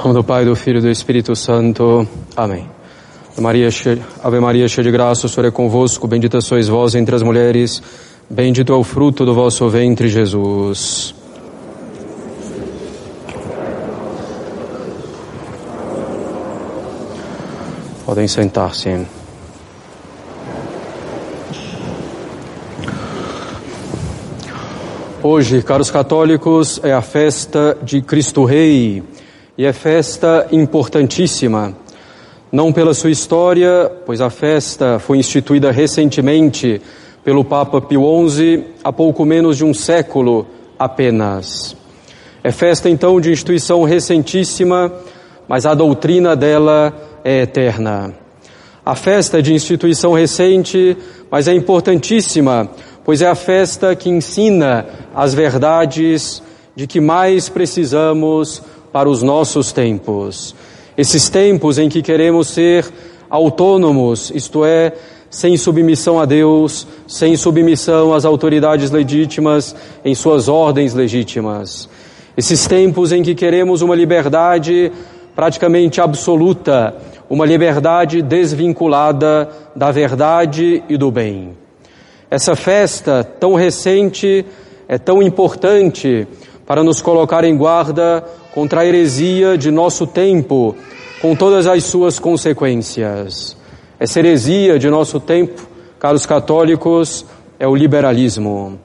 nome do Pai, do Filho e do Espírito Santo. Amém. Maria, Ave Maria, cheia de graça, o Senhor é convosco, bendita sois vós entre as mulheres, bendito é o fruto do vosso ventre, Jesus. Podem sentar-se. Hoje, caros católicos, é a festa de Cristo Rei e é festa importantíssima. Não pela sua história, pois a festa foi instituída recentemente pelo Papa Pio XI há pouco menos de um século apenas. É festa então de instituição recentíssima, mas a doutrina dela é eterna. A festa é de instituição recente, mas é importantíssima pois é a festa que ensina as verdades de que mais precisamos para os nossos tempos. Esses tempos em que queremos ser autônomos, isto é, sem submissão a Deus, sem submissão às autoridades legítimas em suas ordens legítimas. Esses tempos em que queremos uma liberdade praticamente absoluta, uma liberdade desvinculada da verdade e do bem. Essa festa tão recente é tão importante para nos colocar em guarda contra a heresia de nosso tempo, com todas as suas consequências. Essa heresia de nosso tempo, caros católicos, é o liberalismo.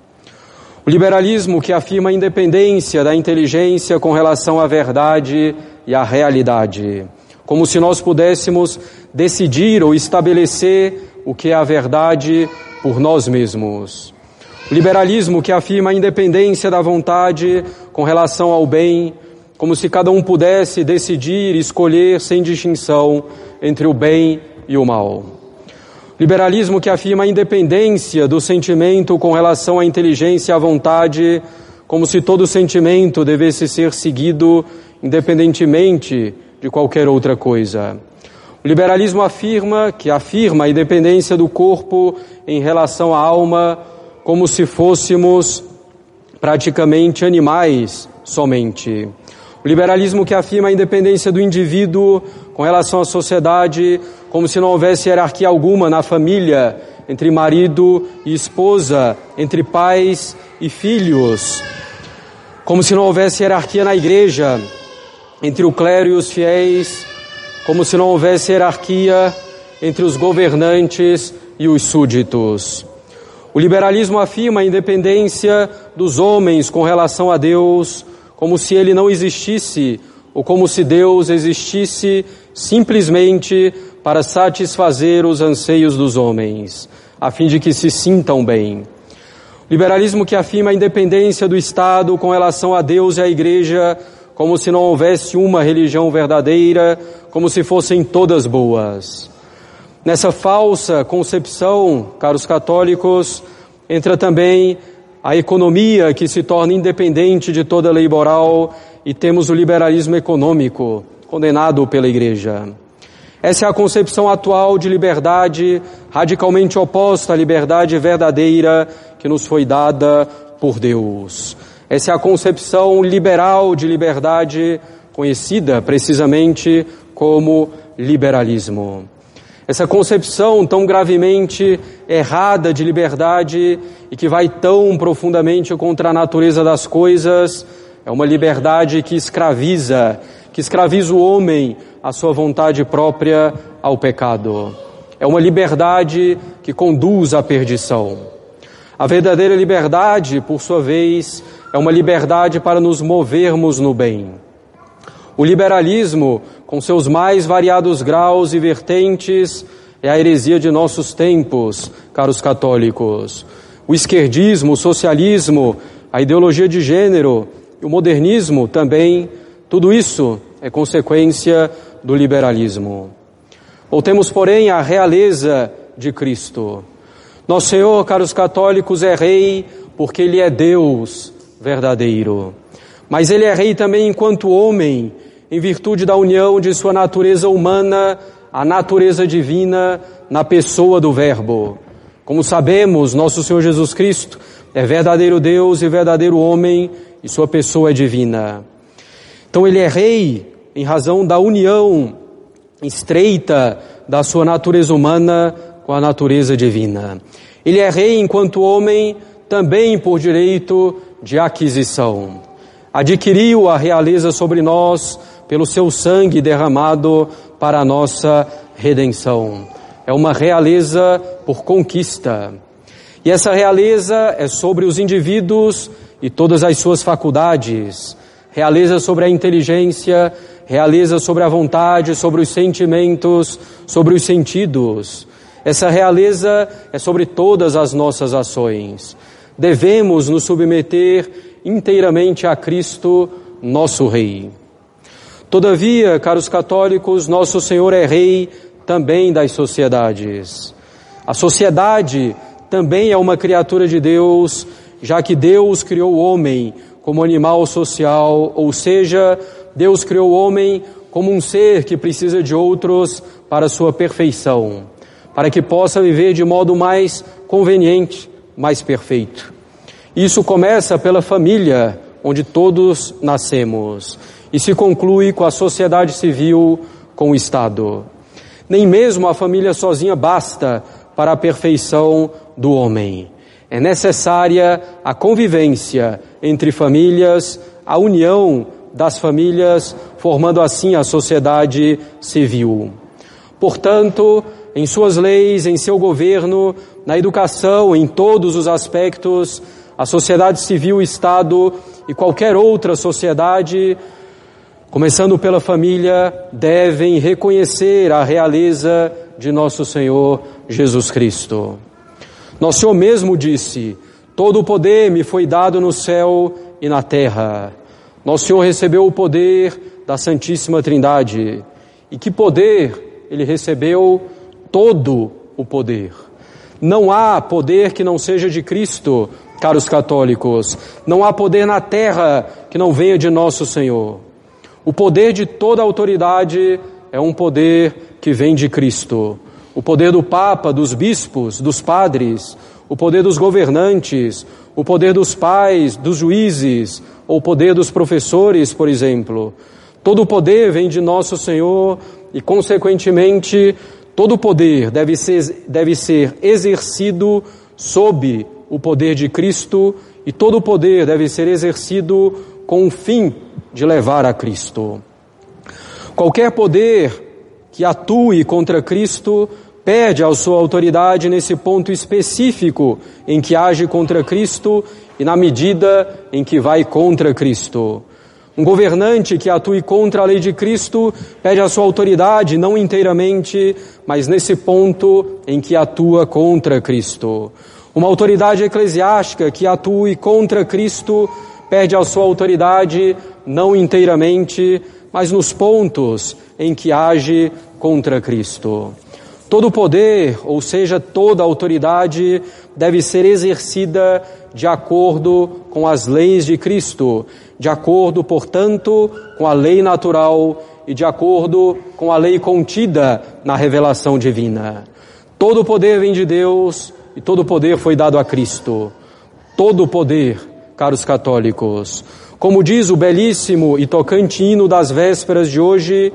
O liberalismo que afirma a independência da inteligência com relação à verdade e à realidade, como se nós pudéssemos decidir ou estabelecer o que é a verdade por nós mesmos. Liberalismo que afirma a independência da vontade com relação ao bem, como se cada um pudesse decidir, escolher sem distinção entre o bem e o mal. Liberalismo que afirma a independência do sentimento com relação à inteligência e à vontade, como se todo sentimento devesse ser seguido independentemente de qualquer outra coisa. O liberalismo afirma que afirma a independência do corpo em relação à alma como se fôssemos praticamente animais somente. O liberalismo que afirma a independência do indivíduo com relação à sociedade, como se não houvesse hierarquia alguma na família, entre marido e esposa, entre pais e filhos, como se não houvesse hierarquia na igreja, entre o clero e os fiéis, como se não houvesse hierarquia entre os governantes e os súditos. O liberalismo afirma a independência dos homens com relação a Deus, como se ele não existisse, ou como se Deus existisse simplesmente para satisfazer os anseios dos homens, a fim de que se sintam bem. O liberalismo que afirma a independência do Estado com relação a Deus e à Igreja, como se não houvesse uma religião verdadeira, como se fossem todas boas. Nessa falsa concepção, caros católicos, entra também a economia que se torna independente de toda lei moral e temos o liberalismo econômico, condenado pela Igreja. Essa é a concepção atual de liberdade, radicalmente oposta à liberdade verdadeira que nos foi dada por Deus. Essa é a concepção liberal de liberdade, conhecida precisamente como liberalismo. Essa concepção tão gravemente errada de liberdade e que vai tão profundamente contra a natureza das coisas, é uma liberdade que escraviza, que escraviza o homem à sua vontade própria ao pecado. É uma liberdade que conduz à perdição. A verdadeira liberdade, por sua vez, é uma liberdade para nos movermos no bem. O liberalismo, com seus mais variados graus e vertentes, é a heresia de nossos tempos, caros católicos. O esquerdismo, o socialismo, a ideologia de gênero e o modernismo também, tudo isso é consequência do liberalismo. Voltemos, porém, à realeza de Cristo. Nosso Senhor, caros católicos, é Rei porque Ele é Deus verdadeiro. Mas Ele é Rei também enquanto homem em virtude da união de sua natureza humana à natureza divina na pessoa do Verbo. Como sabemos, nosso Senhor Jesus Cristo é verdadeiro Deus e verdadeiro homem e sua pessoa é divina. Então ele é rei em razão da união estreita da sua natureza humana com a natureza divina. Ele é rei enquanto homem, também por direito de aquisição. Adquiriu a realeza sobre nós pelo seu sangue derramado para a nossa redenção. É uma realeza por conquista. E essa realeza é sobre os indivíduos e todas as suas faculdades. Realeza sobre a inteligência, realeza sobre a vontade, sobre os sentimentos, sobre os sentidos. Essa realeza é sobre todas as nossas ações. Devemos nos submeter inteiramente a Cristo, nosso Rei. Todavia, caros católicos, nosso Senhor é Rei também das sociedades. A sociedade também é uma criatura de Deus, já que Deus criou o homem como animal social, ou seja, Deus criou o homem como um ser que precisa de outros para sua perfeição, para que possa viver de modo mais conveniente, mais perfeito. Isso começa pela família, onde todos nascemos, e se conclui com a sociedade civil, com o Estado. Nem mesmo a família sozinha basta para a perfeição do homem. É necessária a convivência entre famílias, a união das famílias, formando assim a sociedade civil. Portanto, em suas leis, em seu governo, na educação, em todos os aspectos, a sociedade civil, o Estado e qualquer outra sociedade começando pela família, devem reconhecer a realeza de nosso Senhor Jesus Cristo. Nosso Senhor mesmo disse: Todo o poder me foi dado no céu e na terra. Nosso Senhor recebeu o poder da Santíssima Trindade. E que poder ele recebeu? Todo o poder. Não há poder que não seja de Cristo, caros católicos. Não há poder na terra que não venha de nosso Senhor. O poder de toda autoridade é um poder que vem de Cristo. O poder do Papa, dos bispos, dos padres, o poder dos governantes, o poder dos pais, dos juízes, ou o poder dos professores, por exemplo. Todo o poder vem de nosso Senhor e, consequentemente, todo o poder deve ser, deve ser exercido sob o poder de Cristo e todo o poder deve ser exercido com o fim de levar a Cristo. Qualquer poder que atue contra Cristo perde a sua autoridade nesse ponto específico em que age contra Cristo e na medida em que vai contra Cristo. Um governante que atue contra a lei de Cristo perde a sua autoridade não inteiramente, mas nesse ponto em que atua contra Cristo. Uma autoridade eclesiástica que atue contra Cristo perde a sua autoridade não inteiramente, mas nos pontos em que age contra Cristo. Todo poder, ou seja, toda autoridade, deve ser exercida de acordo com as leis de Cristo, de acordo, portanto, com a lei natural e de acordo com a lei contida na revelação divina. Todo poder vem de Deus e todo poder foi dado a Cristo. Todo poder caros católicos. Como diz o belíssimo e tocante hino das vésperas de hoje,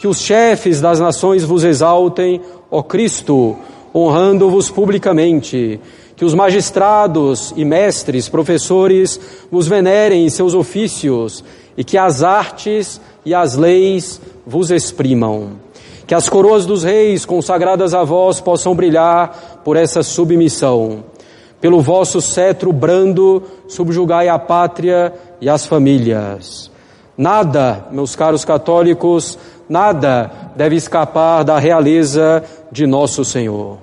que os chefes das nações vos exaltem, ó Cristo, honrando-vos publicamente, que os magistrados e mestres, professores, vos venerem em seus ofícios, e que as artes e as leis vos exprimam. Que as coroas dos reis consagradas a vós possam brilhar por essa submissão pelo vosso cetro brando, subjugai a pátria e as famílias. Nada, meus caros católicos, nada deve escapar da realeza de nosso Senhor.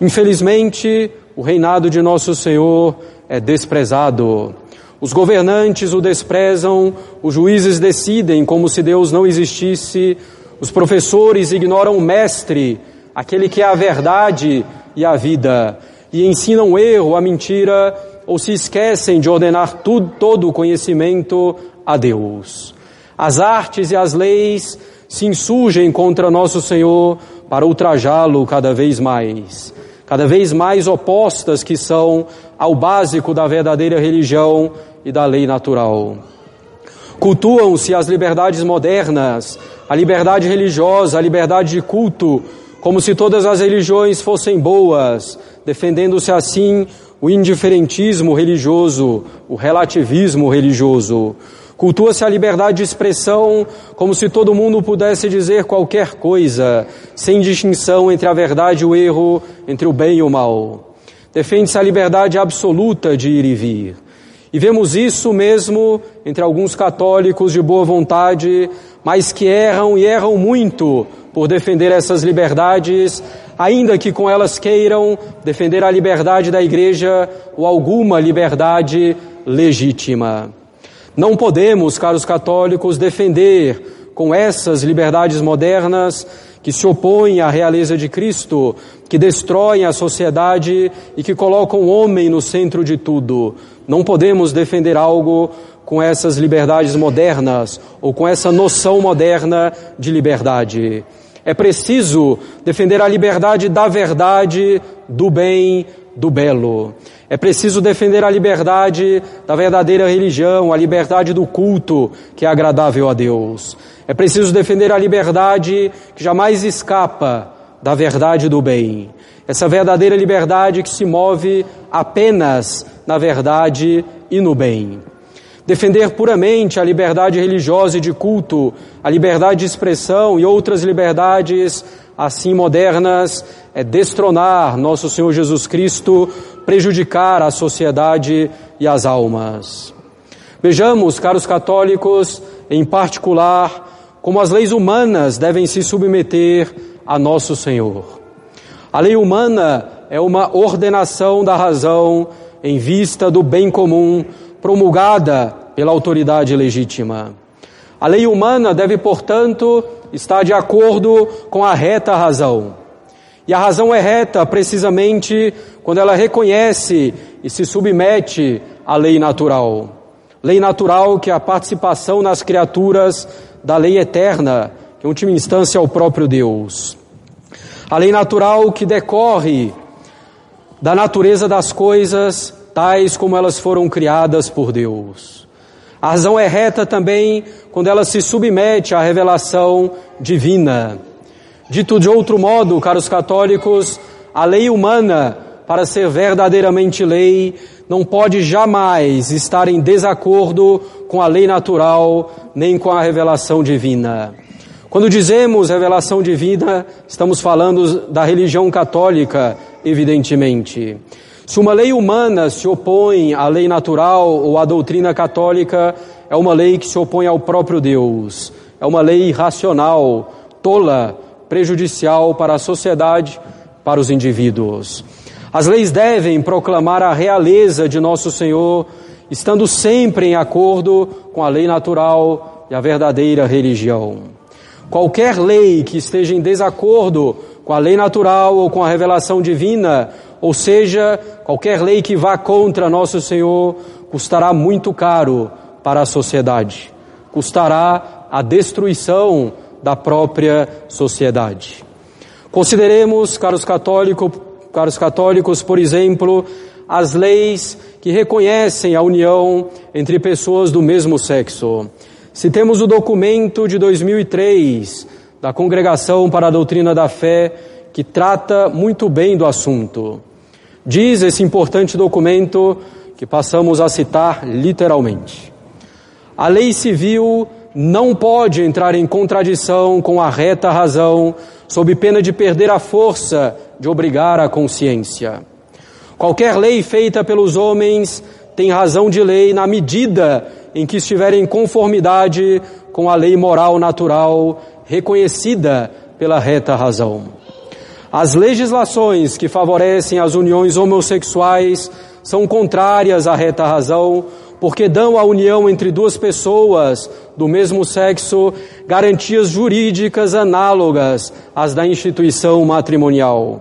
Infelizmente, o reinado de nosso Senhor é desprezado. Os governantes o desprezam, os juízes decidem como se Deus não existisse, os professores ignoram o Mestre, aquele que é a verdade e a vida e ensinam o erro, a mentira, ou se esquecem de ordenar tudo, todo o conhecimento a Deus. As artes e as leis se insurgem contra nosso Senhor para ultrajá-lo cada vez mais, cada vez mais opostas que são ao básico da verdadeira religião e da lei natural. Cultuam-se as liberdades modernas, a liberdade religiosa, a liberdade de culto, como se todas as religiões fossem boas, defendendo-se assim o indiferentismo religioso, o relativismo religioso. Cultua-se a liberdade de expressão como se todo mundo pudesse dizer qualquer coisa, sem distinção entre a verdade e o erro, entre o bem e o mal. Defende-se a liberdade absoluta de ir e vir. E vemos isso mesmo entre alguns católicos de boa vontade, mas que erram e erram muito por defender essas liberdades, ainda que com elas queiram defender a liberdade da igreja ou alguma liberdade legítima. Não podemos, caros católicos, defender com essas liberdades modernas que se opõem à realeza de Cristo, que destroem a sociedade e que colocam o homem no centro de tudo. Não podemos defender algo com essas liberdades modernas ou com essa noção moderna de liberdade. É preciso defender a liberdade da verdade, do bem, do belo. É preciso defender a liberdade da verdadeira religião, a liberdade do culto que é agradável a Deus. É preciso defender a liberdade que jamais escapa da verdade do bem. Essa verdadeira liberdade que se move apenas na verdade e no bem. Defender puramente a liberdade religiosa e de culto, a liberdade de expressão e outras liberdades assim modernas é destronar nosso Senhor Jesus Cristo, prejudicar a sociedade e as almas. Vejamos, caros católicos, em particular, como as leis humanas devem se submeter a nosso Senhor. A lei humana é uma ordenação da razão em vista do bem comum promulgada pela autoridade legítima. A lei humana deve, portanto, estar de acordo com a reta razão. E a razão é reta precisamente quando ela reconhece e se submete à lei natural. Lei natural que é a participação nas criaturas da lei eterna, que em última instância é o próprio Deus. A lei natural que decorre da natureza das coisas, tais como elas foram criadas por Deus. A razão é reta também quando ela se submete à revelação divina. Dito de outro modo, caros católicos, a lei humana, para ser verdadeiramente lei, não pode jamais estar em desacordo com a lei natural, nem com a revelação divina. Quando dizemos revelação divina, estamos falando da religião católica, evidentemente. Se uma lei humana se opõe à lei natural ou à doutrina católica, é uma lei que se opõe ao próprio Deus. É uma lei irracional, tola, prejudicial para a sociedade, para os indivíduos. As leis devem proclamar a realeza de nosso Senhor, estando sempre em acordo com a lei natural e a verdadeira religião. Qualquer lei que esteja em desacordo com a lei natural ou com a revelação divina, ou seja, qualquer lei que vá contra nosso Senhor, custará muito caro para a sociedade, custará a destruição da própria sociedade. Consideremos, caros católicos, caros católicos, por exemplo, as leis que reconhecem a união entre pessoas do mesmo sexo. Se temos o documento de 2003 da Congregação para a Doutrina da Fé, que trata muito bem do assunto. Diz esse importante documento que passamos a citar literalmente. A lei civil não pode entrar em contradição com a reta razão, sob pena de perder a força de obrigar a consciência. Qualquer lei feita pelos homens tem razão de lei na medida em que estiver em conformidade com a lei moral natural reconhecida pela reta razão. As legislações que favorecem as uniões homossexuais são contrárias à reta razão, porque dão à união entre duas pessoas do mesmo sexo garantias jurídicas análogas às da instituição matrimonial.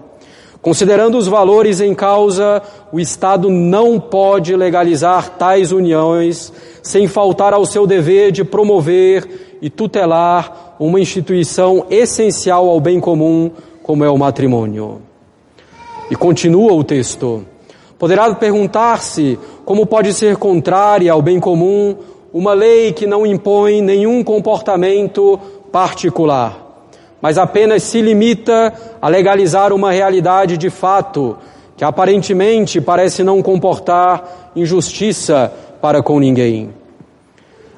Considerando os valores em causa, o Estado não pode legalizar tais uniões sem faltar ao seu dever de promover e tutelar uma instituição essencial ao bem comum, como é o matrimônio. E continua o texto. Poderá perguntar-se como pode ser contrária ao bem comum uma lei que não impõe nenhum comportamento particular, mas apenas se limita a legalizar uma realidade de fato que aparentemente parece não comportar injustiça para com ninguém.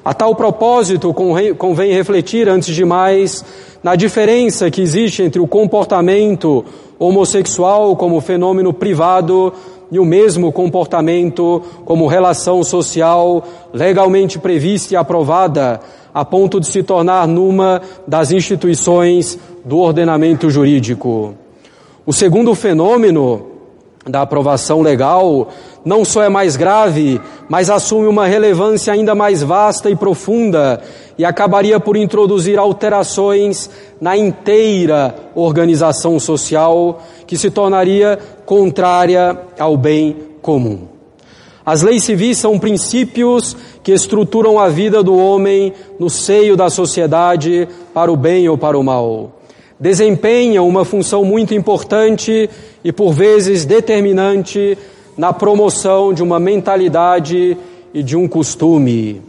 A tal propósito, convém refletir, antes de mais, na diferença que existe entre o comportamento homossexual como fenômeno privado e o mesmo comportamento como relação social legalmente prevista e aprovada, a ponto de se tornar numa das instituições do ordenamento jurídico. O segundo fenômeno da aprovação legal não só é mais grave, mas assume uma relevância ainda mais vasta e profunda e acabaria por introduzir alterações na inteira organização social que se tornaria contrária ao bem comum. As leis civis são princípios que estruturam a vida do homem no seio da sociedade para o bem ou para o mal desempenham uma função muito importante e por vezes determinante na promoção de uma mentalidade e de um costume.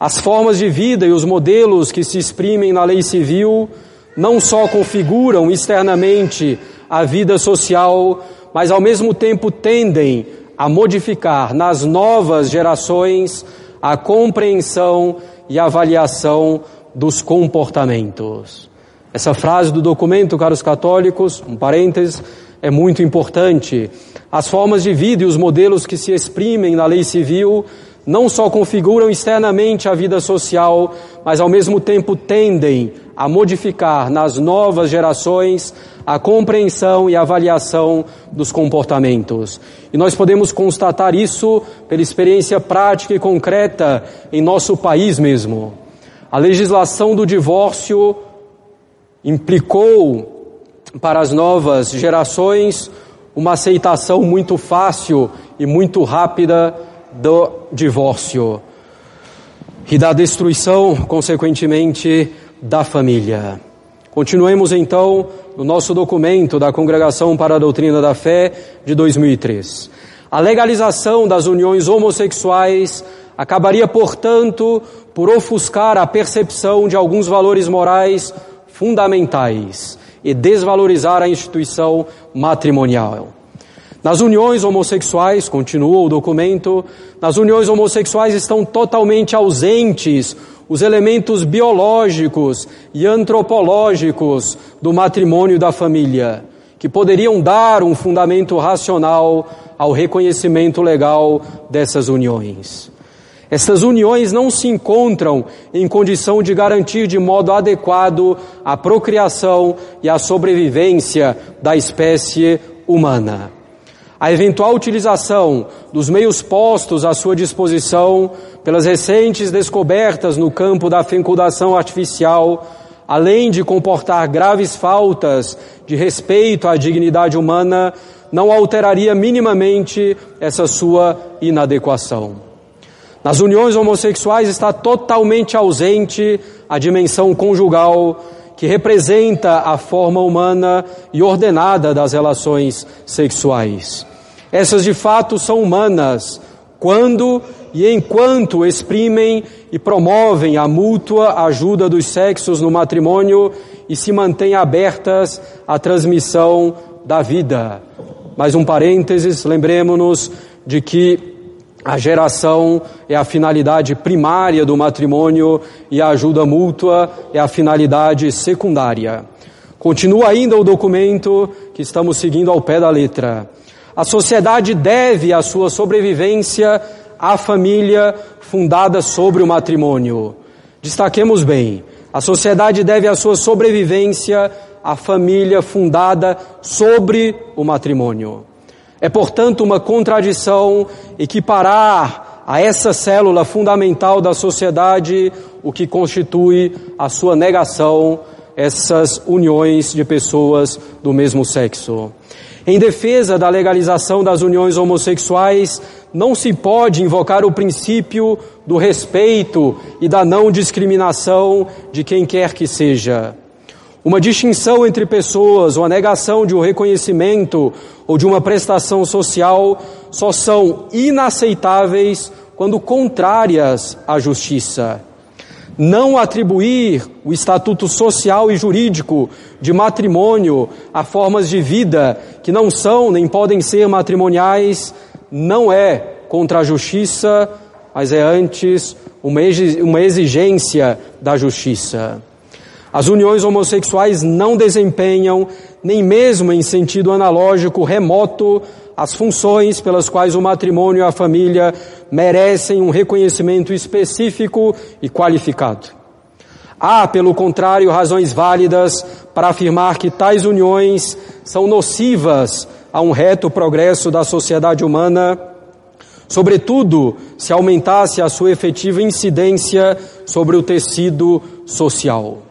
As formas de vida e os modelos que se exprimem na lei civil não só configuram externamente a vida social, mas ao mesmo tempo tendem a modificar nas novas gerações a compreensão e avaliação dos comportamentos. Essa frase do documento, caros católicos, um parênteses, é muito importante. As formas de vida e os modelos que se exprimem na lei civil não só configuram externamente a vida social, mas ao mesmo tempo tendem a modificar nas novas gerações a compreensão e avaliação dos comportamentos. E nós podemos constatar isso pela experiência prática e concreta em nosso país mesmo. A legislação do divórcio implicou para as novas gerações uma aceitação muito fácil e muito rápida do divórcio e da destruição, consequentemente, da família. Continuemos então no nosso documento da Congregação para a Doutrina da Fé de 2003. A legalização das uniões homossexuais acabaria, portanto, por ofuscar a percepção de alguns valores morais fundamentais e desvalorizar a instituição matrimonial. Nas uniões homossexuais, continua o documento, nas uniões homossexuais estão totalmente ausentes os elementos biológicos e antropológicos do matrimônio e da família, que poderiam dar um fundamento racional ao reconhecimento legal dessas uniões. Essas uniões não se encontram em condição de garantir de modo adequado a procriação e a sobrevivência da espécie humana. A eventual utilização dos meios postos à sua disposição pelas recentes descobertas no campo da fecundação artificial, além de comportar graves faltas de respeito à dignidade humana, não alteraria minimamente essa sua inadequação. Nas uniões homossexuais está totalmente ausente a dimensão conjugal, que representa a forma humana e ordenada das relações sexuais. Essas de fato são humanas quando e enquanto exprimem e promovem a mútua ajuda dos sexos no matrimônio e se mantêm abertas à transmissão da vida. Mais um parênteses, lembremos-nos de que a geração é a finalidade primária do matrimônio e a ajuda mútua é a finalidade secundária. Continua ainda o documento que estamos seguindo ao pé da letra. A sociedade deve a sua sobrevivência à família fundada sobre o matrimônio. Destaquemos bem, a sociedade deve a sua sobrevivência à família fundada sobre o matrimônio. É, portanto, uma contradição equiparar a essa célula fundamental da sociedade o que constitui a sua negação, essas uniões de pessoas do mesmo sexo. Em defesa da legalização das uniões homossexuais, não se pode invocar o princípio do respeito e da não discriminação de quem quer que seja. Uma distinção entre pessoas ou a negação de um reconhecimento ou de uma prestação social só são inaceitáveis quando contrárias à justiça. Não atribuir o estatuto social e jurídico de matrimônio a formas de vida que não são nem podem ser matrimoniais não é contra a justiça, mas é antes uma exigência da justiça. As uniões homossexuais não desempenham, nem mesmo em sentido analógico remoto, as funções pelas quais o matrimônio e a família merecem um reconhecimento específico e qualificado. Há, pelo contrário, razões válidas para afirmar que tais uniões são nocivas a um reto progresso da sociedade humana, sobretudo se aumentasse a sua efetiva incidência sobre o tecido social.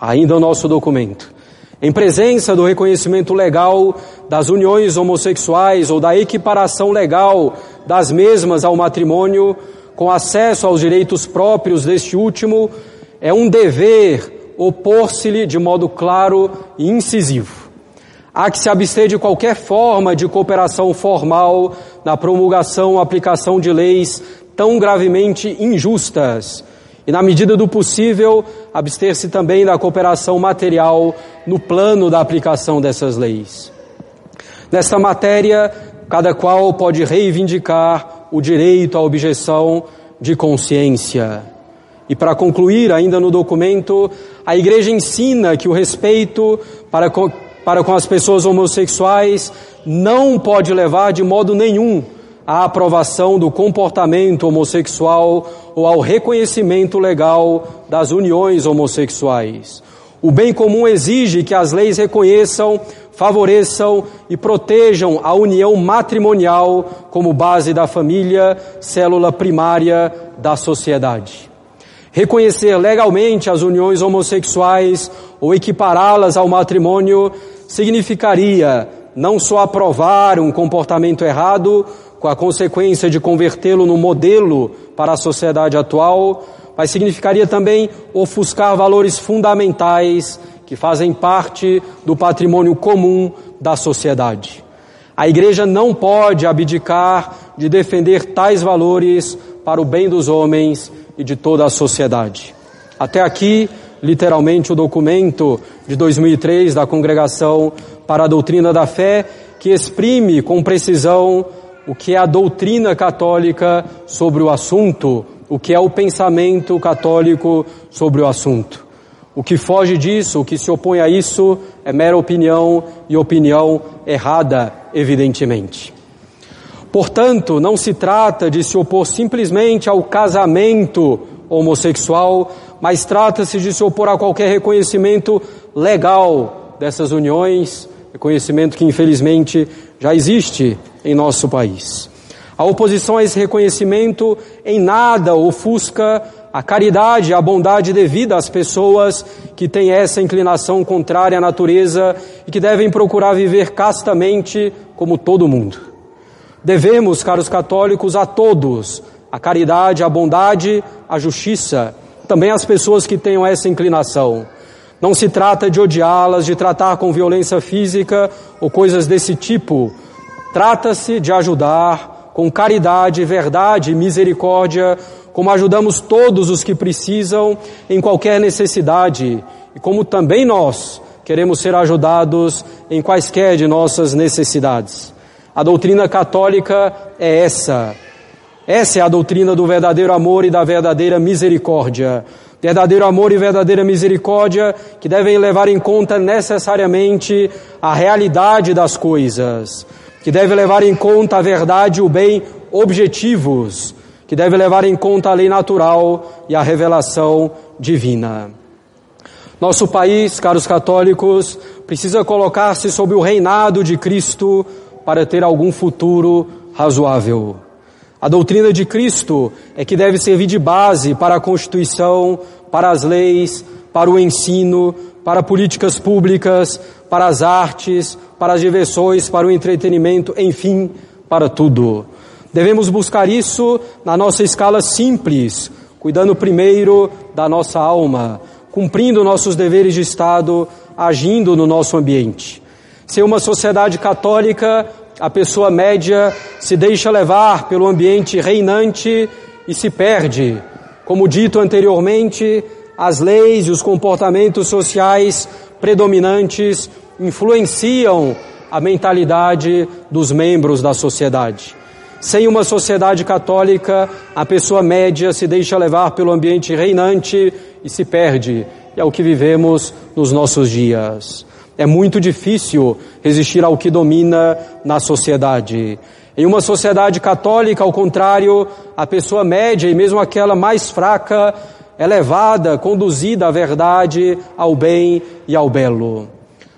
Ainda o nosso documento. Em presença do reconhecimento legal das uniões homossexuais ou da equiparação legal das mesmas ao matrimônio, com acesso aos direitos próprios deste último, é um dever opor-se-lhe de modo claro e incisivo. Há que se abster de qualquer forma de cooperação formal na promulgação ou aplicação de leis tão gravemente injustas e, na medida do possível, abster-se também da cooperação material no plano da aplicação dessas leis. Nesta matéria, cada qual pode reivindicar o direito à objeção de consciência. E para concluir, ainda no documento, a Igreja ensina que o respeito para com, para com as pessoas homossexuais não pode levar de modo nenhum à aprovação do comportamento homossexual ou ao reconhecimento legal das uniões homossexuais. O bem comum exige que as leis reconheçam, favoreçam e protejam a união matrimonial como base da família, célula primária da sociedade. Reconhecer legalmente as uniões homossexuais ou equipará-las ao matrimônio significaria não só aprovar um comportamento errado, com a consequência de convertê-lo no modelo para a sociedade atual, mas significaria também ofuscar valores fundamentais que fazem parte do patrimônio comum da sociedade. A igreja não pode abdicar de defender tais valores para o bem dos homens e de toda a sociedade. Até aqui, literalmente, o documento de 2003 da Congregação para a Doutrina da Fé, que exprime com precisão o que é a doutrina católica sobre o assunto, o que é o pensamento católico sobre o assunto. O que foge disso, o que se opõe a isso, é mera opinião e opinião errada, evidentemente. Portanto, não se trata de se opor simplesmente ao casamento homossexual, mas trata-se de se opor a qualquer reconhecimento legal dessas uniões, reconhecimento que infelizmente já existe em nosso país. A oposição a esse reconhecimento em nada ofusca a caridade, a bondade devida às pessoas que têm essa inclinação contrária à natureza e que devem procurar viver castamente como todo mundo. Devemos, caros católicos, a todos a caridade, a bondade, a justiça, também às pessoas que tenham essa inclinação. Não se trata de odiá-las, de tratar com violência física ou coisas desse tipo. Trata-se de ajudar com caridade, verdade e misericórdia, como ajudamos todos os que precisam em qualquer necessidade e como também nós queremos ser ajudados em quaisquer de nossas necessidades. A doutrina católica é essa. Essa é a doutrina do verdadeiro amor e da verdadeira misericórdia. Verdadeiro amor e verdadeira misericórdia que devem levar em conta necessariamente a realidade das coisas, que devem levar em conta a verdade e o bem objetivos, que devem levar em conta a lei natural e a revelação divina. Nosso país, caros católicos, precisa colocar-se sob o reinado de Cristo para ter algum futuro razoável. A doutrina de Cristo é que deve servir de base para a Constituição, para as leis, para o ensino, para políticas públicas, para as artes, para as diversões, para o entretenimento, enfim, para tudo. Devemos buscar isso na nossa escala simples, cuidando primeiro da nossa alma, cumprindo nossos deveres de Estado, agindo no nosso ambiente. Ser uma sociedade católica a pessoa média se deixa levar pelo ambiente reinante e se perde. Como dito anteriormente, as leis e os comportamentos sociais predominantes influenciam a mentalidade dos membros da sociedade. Sem uma sociedade católica, a pessoa média se deixa levar pelo ambiente reinante e se perde. E é o que vivemos nos nossos dias. É muito difícil resistir ao que domina na sociedade. Em uma sociedade católica, ao contrário, a pessoa média e mesmo aquela mais fraca é levada, conduzida à verdade, ao bem e ao belo.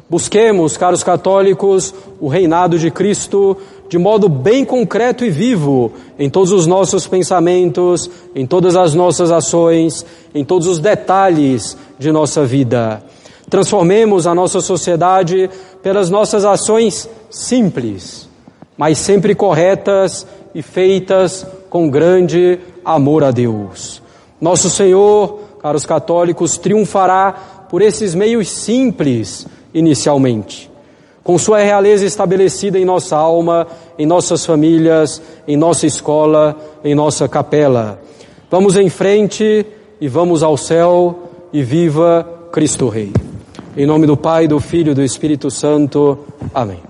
Busquemos, caros católicos, o reinado de Cristo de modo bem concreto e vivo em todos os nossos pensamentos, em todas as nossas ações, em todos os detalhes de nossa vida. Transformemos a nossa sociedade pelas nossas ações simples, mas sempre corretas e feitas com grande amor a Deus. Nosso Senhor, caros católicos, triunfará por esses meios simples inicialmente. Com Sua realeza estabelecida em nossa alma, em nossas famílias, em nossa escola, em nossa capela. Vamos em frente e vamos ao céu e viva Cristo Rei. Em nome do Pai, do Filho e do Espírito Santo. Amém.